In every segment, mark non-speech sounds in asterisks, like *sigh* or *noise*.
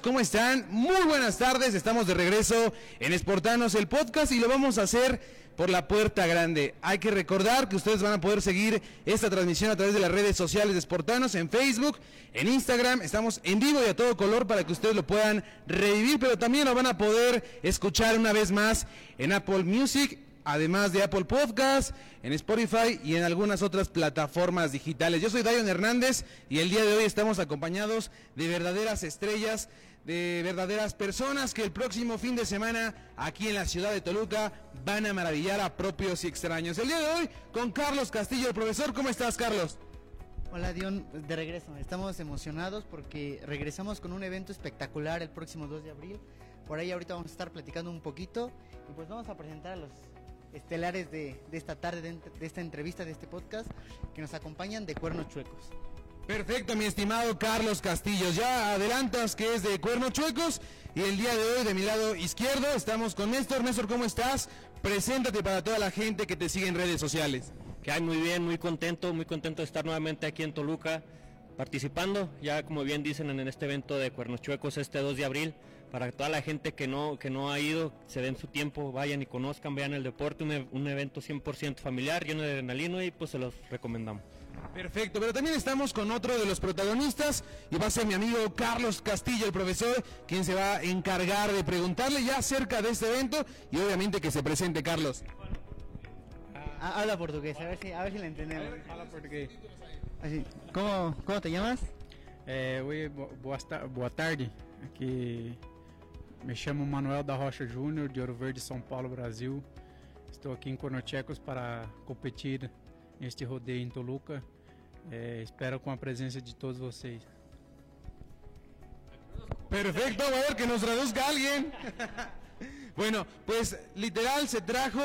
¿Cómo están? Muy buenas tardes, estamos de regreso en Espartanos el podcast y lo vamos a hacer por la puerta grande. Hay que recordar que ustedes van a poder seguir esta transmisión a través de las redes sociales de Espartanos en Facebook, en Instagram, estamos en vivo y a todo color para que ustedes lo puedan revivir, pero también lo van a poder escuchar una vez más en Apple Music además de Apple Podcast, en Spotify y en algunas otras plataformas digitales. Yo soy Dayon Hernández y el día de hoy estamos acompañados de verdaderas estrellas, de verdaderas personas que el próximo fin de semana aquí en la ciudad de Toluca van a maravillar a propios y extraños. El día de hoy con Carlos Castillo, el profesor. ¿Cómo estás, Carlos? Hola Dion, de regreso. Estamos emocionados porque regresamos con un evento espectacular el próximo 2 de abril. Por ahí ahorita vamos a estar platicando un poquito y pues vamos a presentar a los estelares de, de esta tarde, de, de esta entrevista, de este podcast, que nos acompañan de Cuernos Chuecos. Perfecto, mi estimado Carlos Castillos. Ya adelantas que es de Cuernos Chuecos y el día de hoy de mi lado izquierdo estamos con Néstor. Néstor, ¿cómo estás? Preséntate para toda la gente que te sigue en redes sociales. Que hay muy bien, muy contento, muy contento de estar nuevamente aquí en Toluca participando, ya como bien dicen en este evento de Cuernos Chuecos este 2 de abril, para que toda la gente que no, que no ha ido, se den su tiempo, vayan y conozcan, vean el deporte, un, e- un evento 100% familiar, lleno de adrenalina y pues se los recomendamos. Perfecto, pero también estamos con otro de los protagonistas y va a ser mi amigo Carlos Castillo, el profesor, quien se va a encargar de preguntarle ya acerca de este evento y obviamente que se presente Carlos. Ah, habla portugués, a ver si, a ver si la entendemos. Así, ¿cómo, ¿Cómo te llamas? Oi, bo- boa, boa tarde. Aqui me chamo Manuel da Rocha Júnior, de Ouro Verde, São Paulo, Brasil. Estou aqui em Cornochecos para competir neste rodeio em Toluca. É, espero com a presença de todos vocês. Perfecto, a que nos traduzca alguien. bueno, pues literal se trajo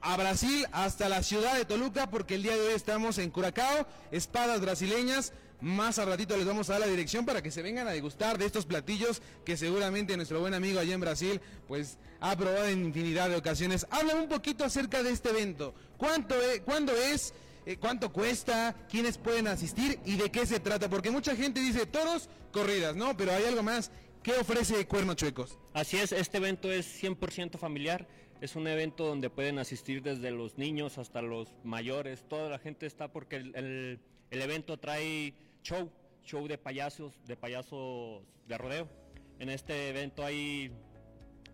a Brasil hasta la ciudad de Toluca porque el día de hoy estamos en Curacao, espadas brasileñas. Más al ratito les vamos a dar la dirección para que se vengan a degustar de estos platillos que seguramente nuestro buen amigo allá en Brasil pues ha probado en infinidad de ocasiones. Háblame un poquito acerca de este evento. ¿Cuánto es, ¿Cuándo es? Eh, ¿Cuánto cuesta? ¿Quiénes pueden asistir? ¿Y de qué se trata? Porque mucha gente dice toros, corridas, ¿no? Pero hay algo más. ¿Qué ofrece Cuerno Chuecos? Así es, este evento es 100% familiar, es un evento donde pueden asistir desde los niños hasta los mayores, toda la gente está porque el- el evento trae show, show de payasos, de payasos de rodeo. En este evento hay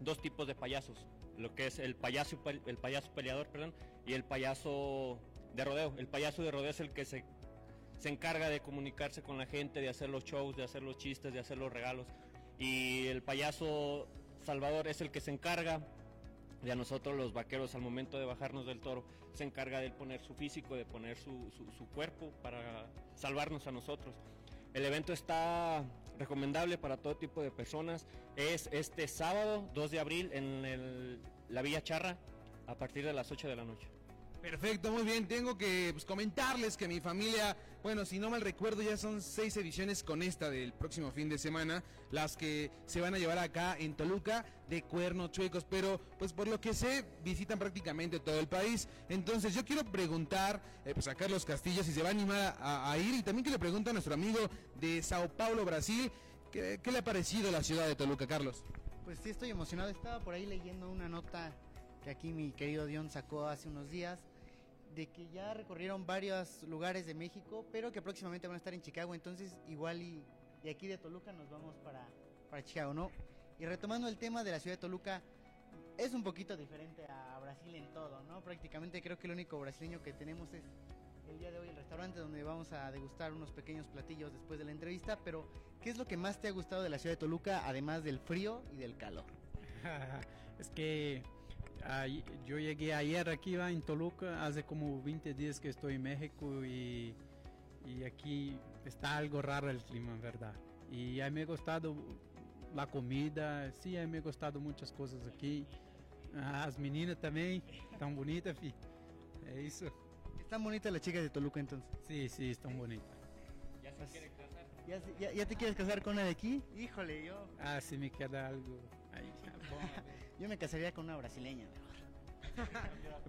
dos tipos de payasos, lo que es el payaso, el payaso peleador, perdón, y el payaso de rodeo. El payaso de rodeo es el que se, se encarga de comunicarse con la gente, de hacer los shows, de hacer los chistes, de hacer los regalos. Y el payaso Salvador es el que se encarga de a nosotros los vaqueros al momento de bajarnos del toro, se encarga de poner su físico, de poner su, su- cuerpo para salvarnos a nosotros. El evento está recomendable para todo tipo de personas. Es este sábado 2 de abril en el- la Villa Charra a partir de las 8 de la noche. Perfecto, muy bien. Tengo que pues, comentarles que mi familia, bueno, si no mal recuerdo, ya son seis ediciones con esta del próximo fin de semana, las que se van a llevar acá en Toluca de Cuernos Chuecos, pero pues por lo que sé, visitan prácticamente todo el país. Entonces yo quiero preguntar eh, pues a Carlos Castillo si se va a animar a, ir y también que le pregunte a nuestro amigo de Sao Paulo, Brasil, ¿qué, qué le ha parecido la ciudad de Toluca, Carlos? Pues sí, estoy emocionado. Estaba por ahí leyendo una nota que aquí mi querido Dion sacó hace unos días de que ya recorrieron varios lugares de México, pero que próximamente van a estar en Chicago. Entonces, igual y, y aquí de Toluca nos vamos para, para Chicago, ¿no? Y retomando el tema de la ciudad de Toluca, es un poquito diferente a Brasil en todo, ¿no? Prácticamente creo que el único brasileño que tenemos es el día de hoy el restaurante donde vamos a degustar unos pequeños platillos después de la entrevista, pero ¿qué es lo que más te ha gustado de la ciudad de Toluca, además del frío y del calor? *laughs* es que ahí- yo llegué ayer aquí va, en Toluca, hace como 20 días que estoy en México y, y aquí está algo raro el clima, en verdad. Y a mí me ha gustado la comida, sí, a mí me ha gustado muchas cosas aquí. As meninas também, tão bonitas, fi. É isso. Están bonitas las chicas de Toluca entonces. Sí, sí, estão bonitas. ¿Ya, se- ya- ya te quieres casar con una de aquí? Híjole, yo, Ah, se me queda algo aí. *laughs* yo me casaría con una brasileña mejor. *laughs*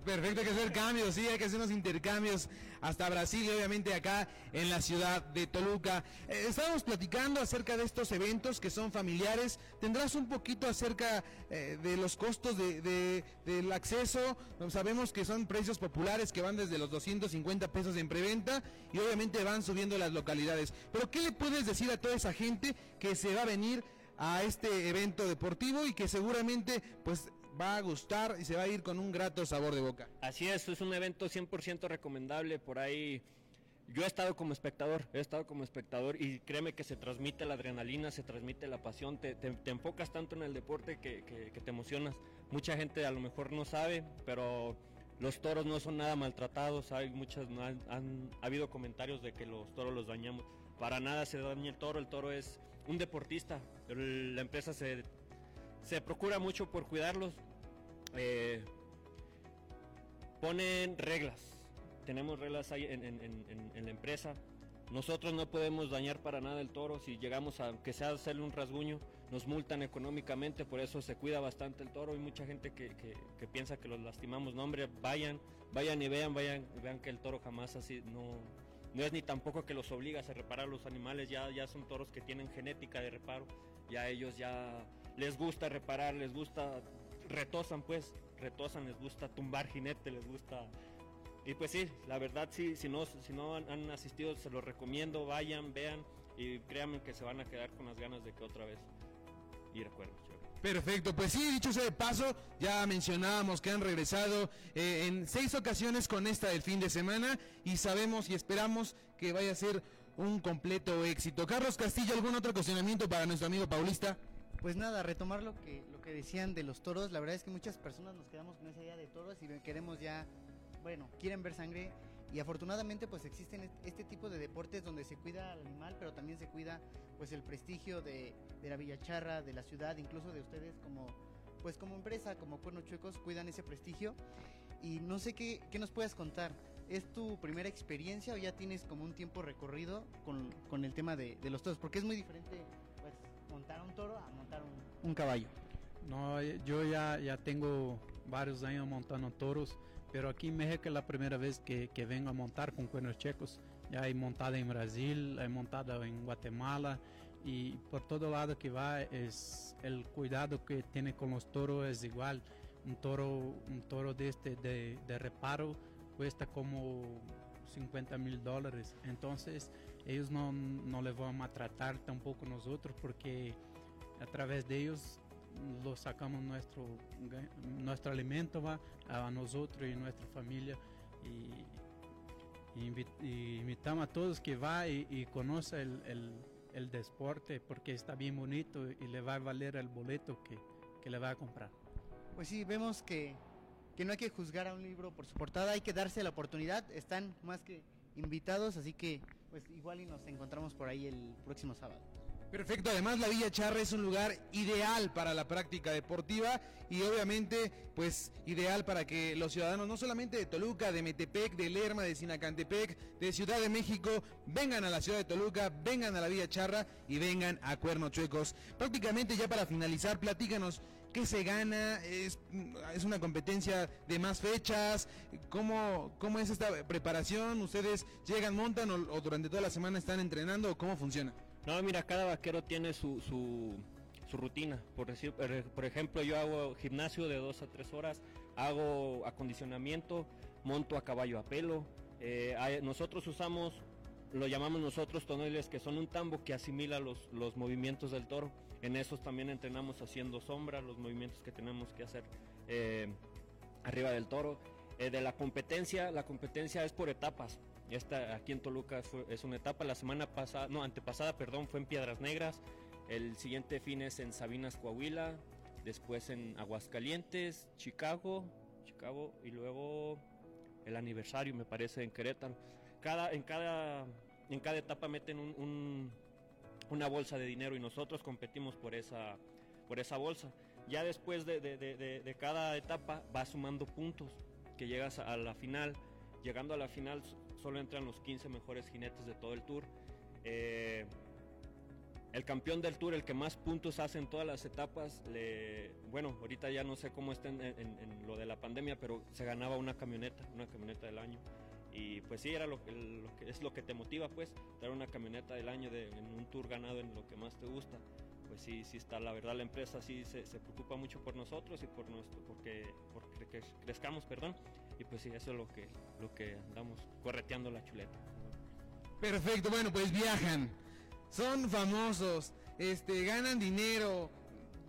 Perfecto, hay que hacer cambios, sí, hay que hacer unos intercambios hasta Brasil y obviamente acá en la ciudad de Toluca. Eh, estábamos platicando acerca de estos eventos que son familiares. ¿Tendrás un poquito acerca eh, de los costos de, de- del acceso? Sabemos que son precios populares que van desde los 250 pesos en preventa y obviamente van subiendo las localidades. Pero ¿qué le puedes decir a toda esa gente que se va a venir a este evento deportivo y que seguramente pues va a gustar y se va a ir con un grato sabor de boca. Así es, es un evento 100% recomendable. Por ahí, yo he estado como espectador, he estado como espectador y créeme que se transmite la adrenalina, se transmite la pasión, te, enfocas tanto en el deporte que, que- te emocionas. Mucha gente a lo mejor no sabe, pero los toros no son nada maltratados. Hay muchas, han, han- ha habido comentarios de que los toros los dañamos. Para nada se daña el toro, el toro es un deportista. La empresa se, se procura mucho por cuidarlos. Eh, ponen reglas. Tenemos reglas ahí en, en- en- la empresa. Nosotros no podemos dañar para nada el toro. Si llegamos a que sea hacerle un rasguño, nos multan económicamente. Por eso se cuida bastante el toro. Hay mucha gente que, que- que piensa que los lastimamos. No, hombre, vayan, vayan y vean, vayan, vean que el toro jamás así no. No es ni tampoco que los obligas a reparar los animales, ya, ya son toros que tienen genética de reparo, ya ellos ya les gusta reparar, les gusta, retosan pues, retosan, les gusta tumbar jinete, les gusta y pues sí, la verdad sí, si no, si no han, han asistido, se los recomiendo, vayan, vean y créanme que se van a quedar con las ganas de que otra vez ir a Cuernos. Perfecto, pues sí, dicho sea de paso, ya mencionábamos que han regresado eh, en seis ocasiones con esta del fin de semana y sabemos y esperamos que vaya a ser un completo éxito. Carlos Castillo, ¿algún otro cuestionamiento para nuestro amigo Paulista? Pues nada, retomar lo que, lo que decían de los toros, la verdad es que muchas personas nos quedamos con esa idea de toros y queremos ya, bueno, quieren ver sangre y afortunadamente pues existen est- este tipo de deportes donde se cuida al animal, pero también se cuida pues el prestigio de, de la Villacharra, de la ciudad, incluso de ustedes como pues como empresa, como Cuernos Chuecos, cuidan ese prestigio y no sé qué, qué nos puedas contar. ¿Es tu primera experiencia o ya tienes como un tiempo recorrido con, con el tema de, de los toros? Porque es muy diferente pues, montar un toro a montar un, un caballo. No, yo ya, ya tengo varios años montando toros, pero aquí en México es la primera vez que, que vengo a montar con cuernos checos. Ya he montado en Brasil, he montado en Guatemala y por todo lado que va es el cuidado que tiene con los toros es igual. Un toro, un toro de este de, de reparo cuesta como 50 mil dólares. Entonces ellos no, no le van a maltratar tampoco nosotros porque a través de ellos lo sacamos nuestro nuestro alimento va a nosotros y nuestra familia y, y invitamos a todos que va y, y conoce el, el, el deporte porque está bien bonito y le va a valer el boleto que, que le va a comprar. Pues sí, vemos que, que no hay que juzgar a un libro por su portada, hay que darse la oportunidad. Están más que invitados, así que pues igual y nos encontramos por ahí el próximo sábado. Perfecto, además la Villa Charra es un lugar ideal para la práctica deportiva y obviamente pues ideal para que los ciudadanos no solamente de Toluca, de Metepec, de Lerma, de Sinacantepec, de Ciudad de México, vengan a la ciudad de Toluca, vengan a la Villa Charra y vengan a Cuernos Chuecos. Prácticamente ya para finalizar, platícanos qué se gana, es, una competencia de más fechas, ¿Cómo, cómo es esta preparación, ustedes llegan, montan o, o durante toda la semana están entrenando cómo funciona. No, mira, cada vaquero tiene su, su, rutina. Por, decir, por por ejemplo, yo hago gimnasio de dos a tres horas, hago acondicionamiento, monto a caballo a pelo. eh, nosotros usamos, lo llamamos nosotros toneles, que son un tambo que asimila los, los movimientos del toro. En esos también entrenamos haciendo sombra, los movimientos que tenemos que hacer eh, arriba del toro. Eh, de la competencia, la competencia es por etapas. Esta aquí en Toluca fue- es una etapa. La semana pasada, no, antepasada, perdón, fue en Piedras Negras. El siguiente fin es en Sabinas, Coahuila. Después en Aguascalientes, Chicago, Chicago y luego el aniversario, me parece, en Querétaro. Cada, en, cada, en cada etapa meten un- un- una bolsa de dinero y nosotros competimos por esa, por esa bolsa. Ya después de, de- de- de- cada etapa va sumando puntos que llegas a la final. Llegando a la final solo entran los 15 mejores jinetes de todo el tour. Eh, el campeón del tour, el que más puntos hace en todas las etapas, bueno, ahorita ya no sé cómo está en, lo de la pandemia, pero se ganaba una camioneta, una camioneta del año. Y pues sí, era lo, que es lo que te motiva, pues, dar una camioneta del año de, en un tour ganado en lo que más te gusta. Pues sí, sí está, la verdad la empresa sí se, se preocupa mucho por nosotros y por nuestro, porque, porque crezcamos, perdón. Y pues sí, eso es lo que, lo que andamos correteando la chuleta. Perfecto, bueno, pues viajan, son famosos, este, ganan dinero.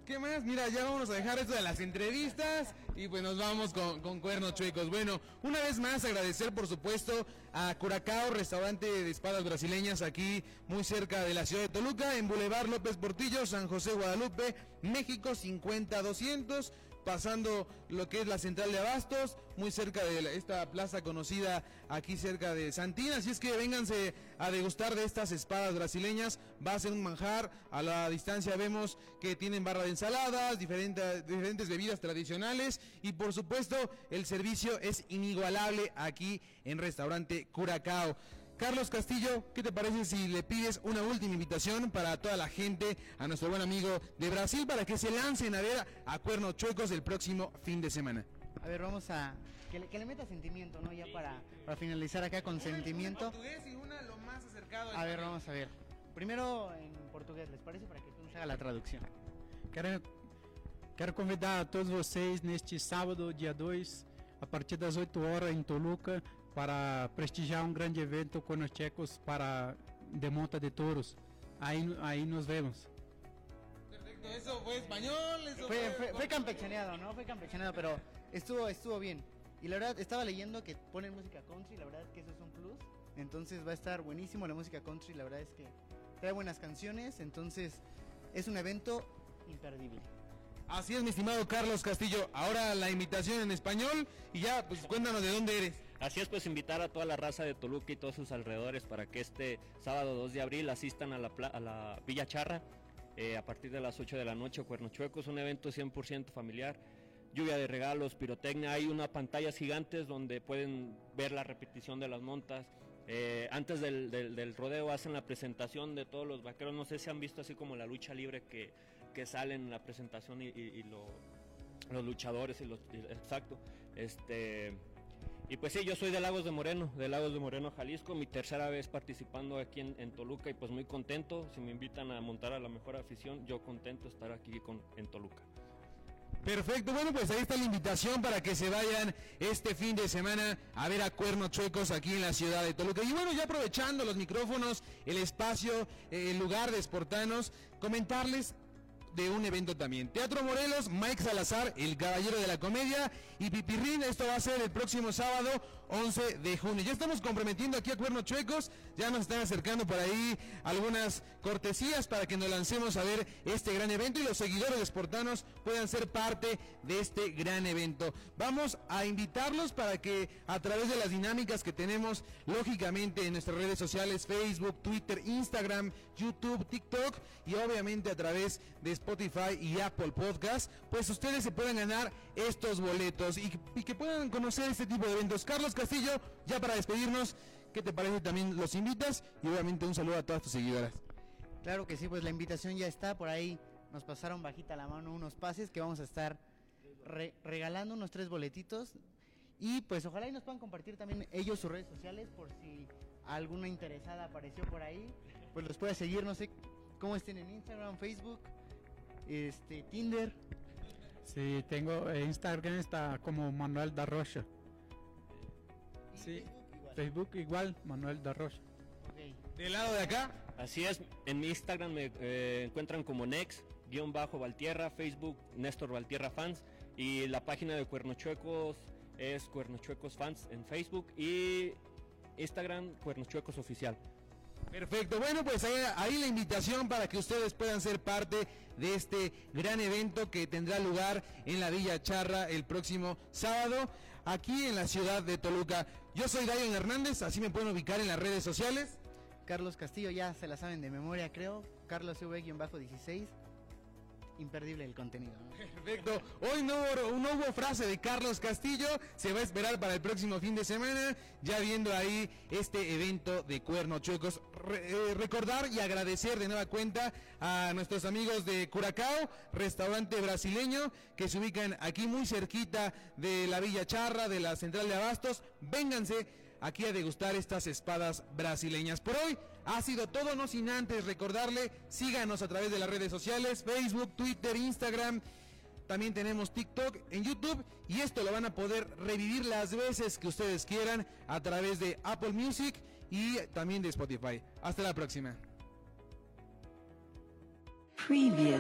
¿Qué más? Mira, ya vamos a dejar esto de las entrevistas y pues nos vamos con, con cuernos chuecos. Bueno, una vez más agradecer por supuesto a Curacao, restaurante de espadas brasileñas aquí muy cerca de la ciudad de Toluca, en Boulevard López Portillo, San José Guadalupe, México 50200 pasando lo que es la central de Abastos, muy cerca de esta plaza conocida aquí cerca de Santina. Así es que vénganse a degustar de estas espadas brasileñas. Va a ser un manjar. A la distancia vemos que tienen barra de ensaladas, diferentes, diferentes bebidas tradicionales y por supuesto el servicio es inigualable aquí en restaurante Curacao. Carlos Castillo, ¿qué te parece si le pides una última invitación para toda la gente, a nuestro buen amigo de Brasil, para que se lancen a ver a Cuernos Chuecos el próximo fin de semana? A ver, vamos a... Que le, que le meta sentimiento, ¿no? Ya para, para finalizar acá con sentimiento. portugués y una lo más acercado a ver, vamos a ver. Primero en portugués, ¿les parece? Para que tú nos haga la traducción. Quero, quero convidar a todos vocês neste sábado, dia 2, a partir das 8 horas em Toluca, para prestigiar um grande evento com os checos para de monta de touros. Ahí, ahí nos vemos. Perfecto, eso fue español, eso fue, fue, fue, campechaneado, ¿no? Fue campechaneado, pero estuvo, estuvo bien. Y la verdad, estaba leyendo que ponen música country, la verdad es que eso es un plus. Entonces va a estar buenísimo la música country, la verdad es que trae buenas canciones, entonces es un evento imperdible. Así es, mi estimado Carlos Castillo. Ahora la invitación en español y ya, pues cuéntanos de dónde eres. Así es, pues invitar a toda la raza de Toluca y todos sus alrededores para que este sábado 2 de abril asistan a la, a la Villa Charra eh, a partir de las 8 de la noche, Cuerno Chueco. Es un evento 100% familiar. Lluvia de regalos, pirotecnia. Hay unas pantallas gigantes donde pueden ver la repetición de las montas. Eh, antes del, rodeo hacen la presentación de todos los vaqueros. No sé si han visto así como la lucha libre que que salen en la presentación y, los luchadores y los exacto este y pues sí yo soy de Lagos de Moreno de Lagos de Moreno Jalisco mi tercera vez participando aquí en, Toluca y pues muy contento si me invitan a montar a la mejor afición yo contento estar aquí en Toluca Perfecto, bueno pues ahí está la invitación para que se vayan este fin de semana a ver a Cuernos Chuecos aquí en la ciudad de Toluca. Y bueno, ya aprovechando los micrófonos, el espacio, el lugar de Sportanos, comentarles de un evento también. Teatro Morelos, Mike Salazar, el caballero de la comedia y Pipirrín, esto va a ser el próximo sábado 11 de junio. Ya estamos comprometiendo aquí a Cuernos Chuecos, ya nos están acercando por ahí algunas cortesías para que nos lancemos a ver este gran evento y los seguidores de Sportanos puedan ser parte de este gran evento. Vamos a invitarlos para que a través de las dinámicas que tenemos lógicamente en nuestras redes sociales, Facebook, Twitter, Instagram, YouTube, TikTok y obviamente a través de Spotify y Apple Podcast, pues ustedes se puedan ganar estos boletos y, y que puedan conocer este tipo de eventos. Carlos Castillo, ya para despedirnos, ¿qué te parece? También los invitas y obviamente un saludo a todas tus seguidoras. Claro que sí, pues la invitación ya está por ahí. Nos pasaron bajita la mano unos pases que vamos a estar regalando unos tres boletitos. Y pues ojalá y nos puedan compartir también ellos sus redes sociales por si alguna interesada apareció por ahí. Pues los puede seguir, no sé cómo estén en Instagram, Facebook, este, Tinder. Sí, tengo eh, Instagram está como Manuel da Rocha. Sí, Facebook igual, Manuel da Rocha. ¿Del lado de acá? Así es, en mi Instagram me eh, encuentran como Nex, guion bajo Valtierra, Facebook Néstor Valtierra Fans y la página de Cuernochuecos es Cuernochuecos Fans en Facebook y Instagram Cuernochuecos Oficial. Perfecto, bueno pues ahí, la invitación para que ustedes puedan ser parte de este gran evento que tendrá lugar en la Villa Charra el próximo sábado aquí en la ciudad de Toluca. Yo soy Dayon Hernández, así me pueden ubicar en las redes sociales. Carlos Castillo, ya se la saben de memoria creo, Carlos V-16 imperdible el contenido. Perfecto. Hoy no, hubo frase de Carlos Castillo. Se va a esperar para el próximo fin de semana. Ya viendo ahí este evento de Cuerno Chuecos. eh, recordar y agradecer de nueva cuenta a nuestros amigos de Curacao, restaurante brasileño, que se ubican aquí muy cerquita de la Villa Charra, de la Central de Abastos. Vénganse aquí a degustar estas espadas brasileñas. Por hoy ha sido todo, no sin antes recordarle, síganos a través de las redes sociales, Facebook, Twitter, Instagram. También tenemos TikTok en YouTube y esto lo van a poder revivir las veces que ustedes quieran a través de Apple Music y también de Spotify. Hasta la próxima. Preview.